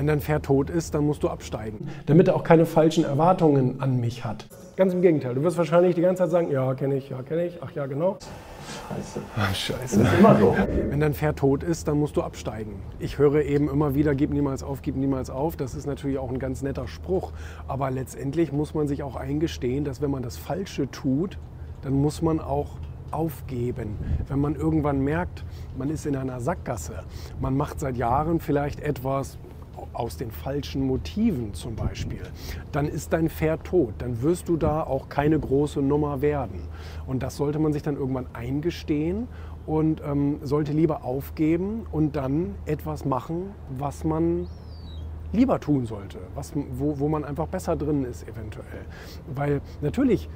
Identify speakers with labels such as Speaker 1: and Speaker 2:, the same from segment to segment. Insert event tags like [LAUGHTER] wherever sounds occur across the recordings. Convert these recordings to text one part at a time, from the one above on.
Speaker 1: Wenn dein Pferd tot ist, dann musst du absteigen, damit er auch keine falschen Erwartungen an mich hat. Ganz im Gegenteil, du wirst wahrscheinlich die ganze Zeit sagen, ja, kenne ich, ja, kenne ich, ach ja, genau.
Speaker 2: Scheiße.
Speaker 1: Ach, scheiße.
Speaker 2: Das ist immer so.
Speaker 1: Wenn dein Pferd tot ist, dann musst du absteigen. Ich höre eben immer wieder, gib niemals auf, gib niemals auf. Das ist natürlich auch ein ganz netter Spruch. Aber letztendlich muss man sich auch eingestehen, dass wenn man das Falsche tut, dann muss man auch aufgeben. Wenn man irgendwann merkt, man ist in einer Sackgasse, man macht seit Jahren vielleicht etwas aus den falschen Motiven zum Beispiel, dann ist dein Pferd tot. Dann wirst du da auch keine große Nummer werden. Und das sollte man sich dann irgendwann eingestehen und ähm, sollte lieber aufgeben und dann etwas machen, was man lieber tun sollte, was, wo, wo man einfach besser drin ist eventuell. Weil natürlich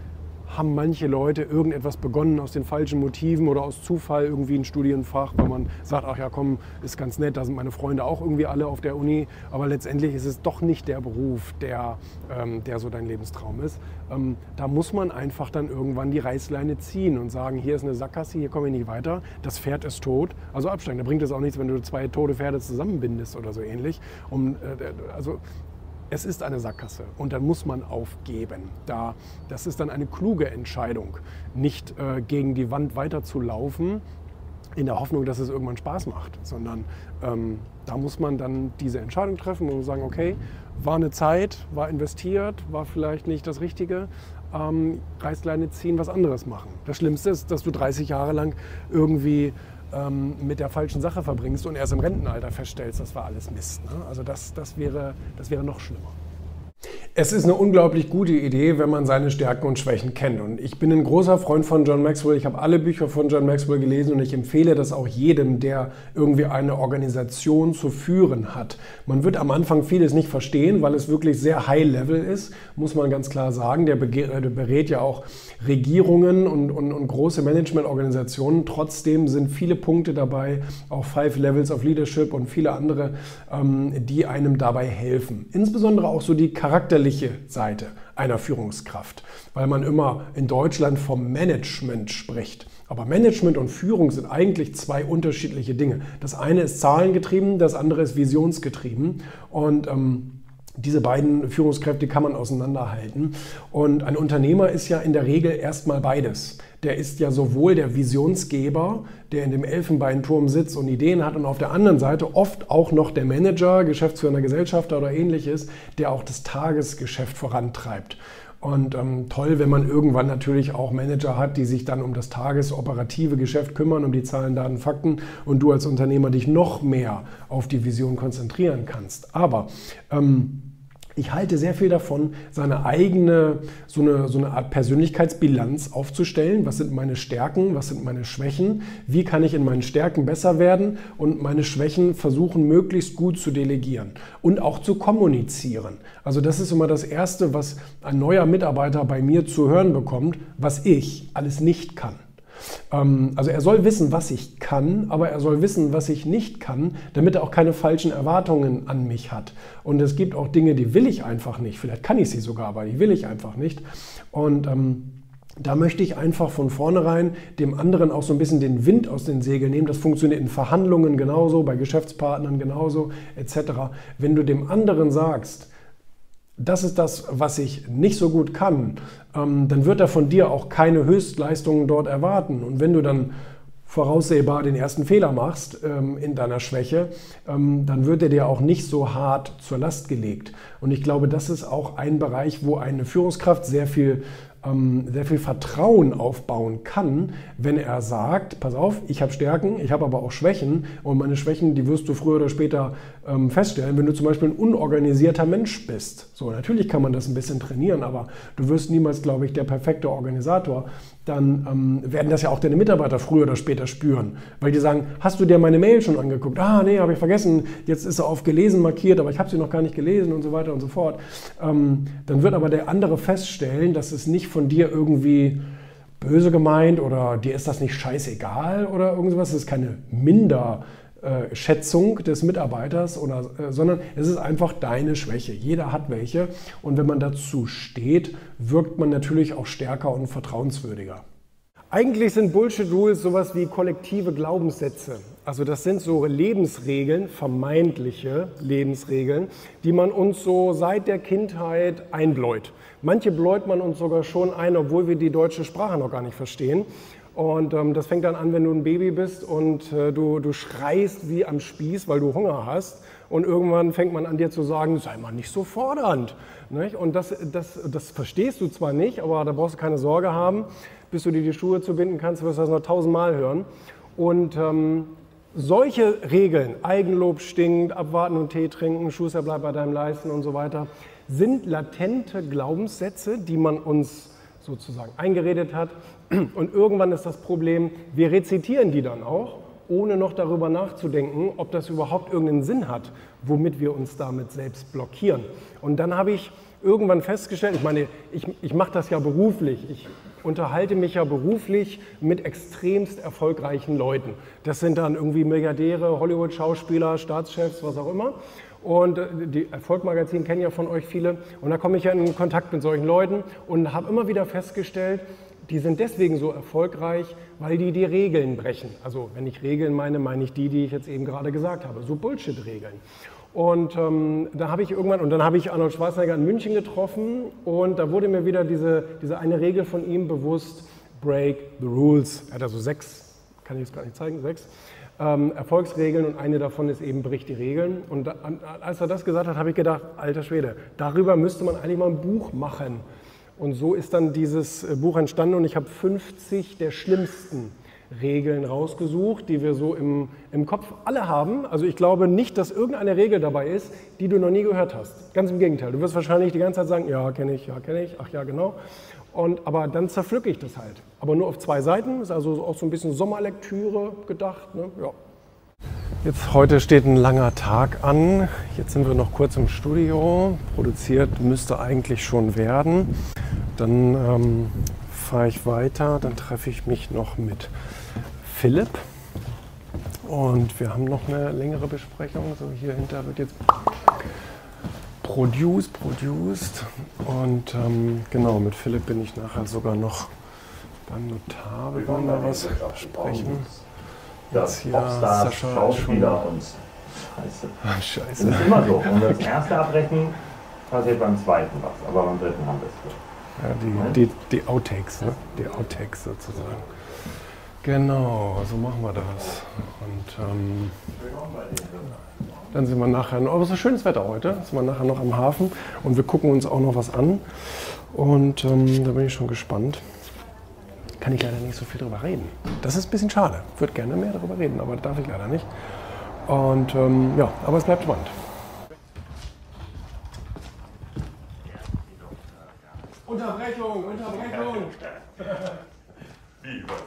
Speaker 1: haben manche Leute irgendetwas begonnen aus den falschen Motiven oder aus Zufall irgendwie ein Studienfach, weil man sagt, ach ja, komm, ist ganz nett, da sind meine Freunde auch irgendwie alle auf der Uni, aber letztendlich ist es doch nicht der Beruf, der, ähm, der so dein Lebenstraum ist. Ähm, da muss man einfach dann irgendwann die Reißleine ziehen und sagen, hier ist eine Sackgasse, hier komme ich nicht weiter, das Pferd ist tot, also absteigen. Da bringt es auch nichts, wenn du zwei tote Pferde zusammenbindest oder so ähnlich. Um, äh, also es ist eine Sackgasse und dann muss man aufgeben. Da, das ist dann eine kluge Entscheidung, nicht äh, gegen die Wand weiterzulaufen in der Hoffnung, dass es irgendwann Spaß macht, sondern ähm, da muss man dann diese Entscheidung treffen und sagen, okay, war eine Zeit, war investiert, war vielleicht nicht das Richtige, ähm, Reißleine ziehen, was anderes machen. Das Schlimmste ist, dass du 30 Jahre lang irgendwie ähm, mit der falschen Sache verbringst und erst im Rentenalter feststellst, das war alles Mist. Ne? Also das, das, wäre, das wäre noch schlimmer. Es ist eine unglaublich gute Idee, wenn man seine Stärken und Schwächen kennt. Und ich bin ein großer Freund von John Maxwell. Ich habe alle Bücher von John Maxwell gelesen und ich empfehle das auch jedem, der irgendwie eine Organisation zu führen hat. Man wird am Anfang vieles nicht verstehen, weil es wirklich sehr high-level ist, muss man ganz klar sagen. Der berät ja auch Regierungen und, und, und große Managementorganisationen. Trotzdem sind viele Punkte dabei, auch Five Levels of Leadership und viele andere, ähm, die einem dabei helfen. Insbesondere auch so die Charakter charakterliche Seite einer Führungskraft, weil man immer in Deutschland vom Management spricht. Aber Management und Führung sind eigentlich zwei unterschiedliche Dinge. Das eine ist zahlengetrieben, das andere ist visionsgetrieben. Und ähm, diese beiden Führungskräfte kann man auseinanderhalten. Und ein Unternehmer ist ja in der Regel erstmal beides. Der ist ja sowohl der Visionsgeber, der in dem Elfenbeinturm sitzt und Ideen hat, und auf der anderen Seite oft auch noch der Manager, Geschäftsführender Gesellschafter oder ähnliches, der auch das Tagesgeschäft vorantreibt. Und ähm, toll, wenn man irgendwann natürlich auch Manager hat, die sich dann um das tagesoperative Geschäft kümmern, um die Zahlen, Daten, Fakten und du als Unternehmer dich noch mehr auf die Vision konzentrieren kannst. Aber ähm, ich halte sehr viel davon, seine eigene, so eine, so eine Art Persönlichkeitsbilanz aufzustellen. Was sind meine Stärken? Was sind meine Schwächen? Wie kann ich in meinen Stärken besser werden und meine Schwächen versuchen, möglichst gut zu delegieren und auch zu kommunizieren? Also das ist immer das Erste, was ein neuer Mitarbeiter bei mir zu hören bekommt, was ich alles nicht kann. Ähm, also er soll wissen, was ich kann, aber er soll wissen, was ich nicht kann, damit er auch keine falschen Erwartungen an mich hat. Und es gibt auch Dinge, die will ich einfach nicht. Vielleicht kann ich sie sogar, aber die will ich einfach nicht. Und ähm, da möchte ich einfach von vornherein dem anderen auch so ein bisschen den Wind aus den Segeln nehmen. Das funktioniert in Verhandlungen genauso, bei Geschäftspartnern genauso, etc. Wenn du dem anderen sagst, das ist das, was ich nicht so gut kann, ähm, dann wird er von dir auch keine Höchstleistungen dort erwarten. Und wenn du dann voraussehbar den ersten Fehler machst ähm, in deiner Schwäche, ähm, dann wird er dir auch nicht so hart zur Last gelegt. Und ich glaube, das ist auch ein Bereich, wo eine Führungskraft sehr viel ähm, sehr viel Vertrauen aufbauen kann, wenn er sagt, pass auf, ich habe Stärken, ich habe aber auch Schwächen und meine Schwächen, die wirst du früher oder später ähm, feststellen, wenn du zum Beispiel ein unorganisierter Mensch bist. So, natürlich kann man das ein bisschen trainieren, aber du wirst niemals, glaube ich, der perfekte Organisator. Dann ähm, werden das ja auch deine Mitarbeiter früher oder später spüren, weil die sagen, hast du dir meine Mail schon angeguckt? Ah, nee, habe ich vergessen, jetzt ist er auf gelesen markiert, aber ich habe sie noch gar nicht gelesen und so weiter und so fort. Ähm, dann wird aber der andere feststellen, dass es nicht von dir irgendwie böse gemeint oder dir ist das nicht scheißegal oder irgendwas. Es ist keine Minderschätzung des Mitarbeiters, oder, äh, sondern es ist einfach deine Schwäche. Jeder hat welche. Und wenn man dazu steht, wirkt man natürlich auch stärker und vertrauenswürdiger. Eigentlich sind Bullshit Rules sowas wie kollektive Glaubenssätze. Also das sind so Lebensregeln, vermeintliche Lebensregeln, die man uns so seit der Kindheit einbläut. Manche bläut man uns sogar schon ein, obwohl wir die deutsche Sprache noch gar nicht verstehen. Und ähm, das fängt dann an, wenn du ein Baby bist und äh, du, du schreist wie am Spieß, weil du Hunger hast. Und irgendwann fängt man an dir zu sagen, sei mal nicht so fordernd. Nicht? Und das, das, das verstehst du zwar nicht, aber da brauchst du keine Sorge haben bis du dir die Schuhe zubinden kannst, wirst du das noch tausendmal hören. Und ähm, solche Regeln, Eigenlob stinkt, abwarten und Tee trinken, Schuster bleibt bei deinem Leisten und so weiter, sind latente Glaubenssätze, die man uns sozusagen eingeredet hat. Und irgendwann ist das Problem, wir rezitieren die dann auch, ohne noch darüber nachzudenken, ob das überhaupt irgendeinen Sinn hat, womit wir uns damit selbst blockieren. Und dann habe ich irgendwann festgestellt, ich meine, ich, ich mache das ja beruflich, ich unterhalte mich ja beruflich mit extremst erfolgreichen Leuten. Das sind dann irgendwie Milliardäre, Hollywood-Schauspieler, Staatschefs, was auch immer. Und äh, die Erfolgmagazin kennen ja von euch viele. Und da komme ich ja in Kontakt mit solchen Leuten und habe immer wieder festgestellt, die sind deswegen so erfolgreich, weil die die Regeln brechen. Also wenn ich Regeln meine, meine ich die, die ich jetzt eben gerade gesagt habe, so Bullshit-Regeln. Und ähm, da habe ich irgendwann, und dann habe ich Arnold Schwarzenegger in München getroffen und da wurde mir wieder diese, diese eine Regel von ihm bewusst, break the rules. Er hat also sechs, kann ich jetzt gar nicht zeigen, sechs ähm, Erfolgsregeln und eine davon ist eben bricht die Regeln. Und da, als er das gesagt hat, habe ich gedacht, alter Schwede, darüber müsste man eigentlich mal ein Buch machen. Und so ist dann dieses äh, Buch entstanden und ich habe 50 der schlimmsten Regeln rausgesucht, die wir so im, im Kopf alle haben. Also ich glaube nicht, dass irgendeine Regel dabei ist, die du noch nie gehört hast. Ganz im Gegenteil. Du wirst wahrscheinlich die ganze Zeit sagen, ja, kenne ich, ja, kenne ich, ach ja, genau. Und, aber dann zerpflücke ich das halt. Aber nur auf zwei Seiten, ist also auch so ein bisschen Sommerlektüre gedacht. Ne? Ja. Jetzt heute steht ein langer Tag an. Jetzt sind wir noch kurz im Studio. Produziert müsste eigentlich schon werden. Dann ähm, fahre ich weiter. Dann treffe ich mich noch mit Philipp. Und wir haben noch eine längere Besprechung. So hier hinter wird jetzt produced, produced. Und ähm, genau, mit Philipp bin ich nachher sogar noch beim Notar. Wir wollen da was besprechen.
Speaker 2: Jetzt hier Sascha Schauspieler schon. und Scheiße. Ah, Scheiße. Das ist immer so. Und das erste Abbrechen passiert beim zweiten was, aber beim dritten haben wir es.
Speaker 1: Ja, die, die, die Outtakes, ne? Die Outtakes sozusagen. Genau, so machen wir das. Und ähm, dann sind wir nachher, aber es ist schönes Wetter heute, sind wir nachher noch am Hafen und wir gucken uns auch noch was an. Und ähm, da bin ich schon gespannt. Kann ich leider nicht so viel drüber reden. Das ist ein bisschen schade. Ich würde gerne mehr darüber reden, aber darf ich leider nicht. Und ähm, ja, aber es bleibt spannend. Unterbrechung, Unterbrechung.
Speaker 2: Wie, was?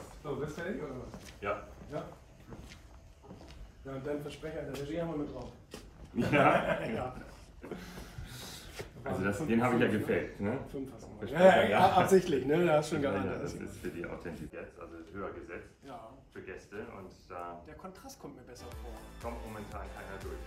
Speaker 1: Du fertig oder was?
Speaker 2: Ja.
Speaker 1: Ja. Ja, und dein Versprecher in der Regie haben wir mit drauf.
Speaker 2: Ja. [LAUGHS] ja. Also das, den habe ich ja gefaked, ne?
Speaker 1: Fünf hast du ja, ja, ja, absichtlich, ne? Da hast schon
Speaker 2: geahnt. Ja, das ist für die Authentizität, also höher gesetzt
Speaker 1: ja.
Speaker 2: für Gäste und da...
Speaker 1: Der Kontrast kommt mir besser vor.
Speaker 2: Kommt momentan keiner durch.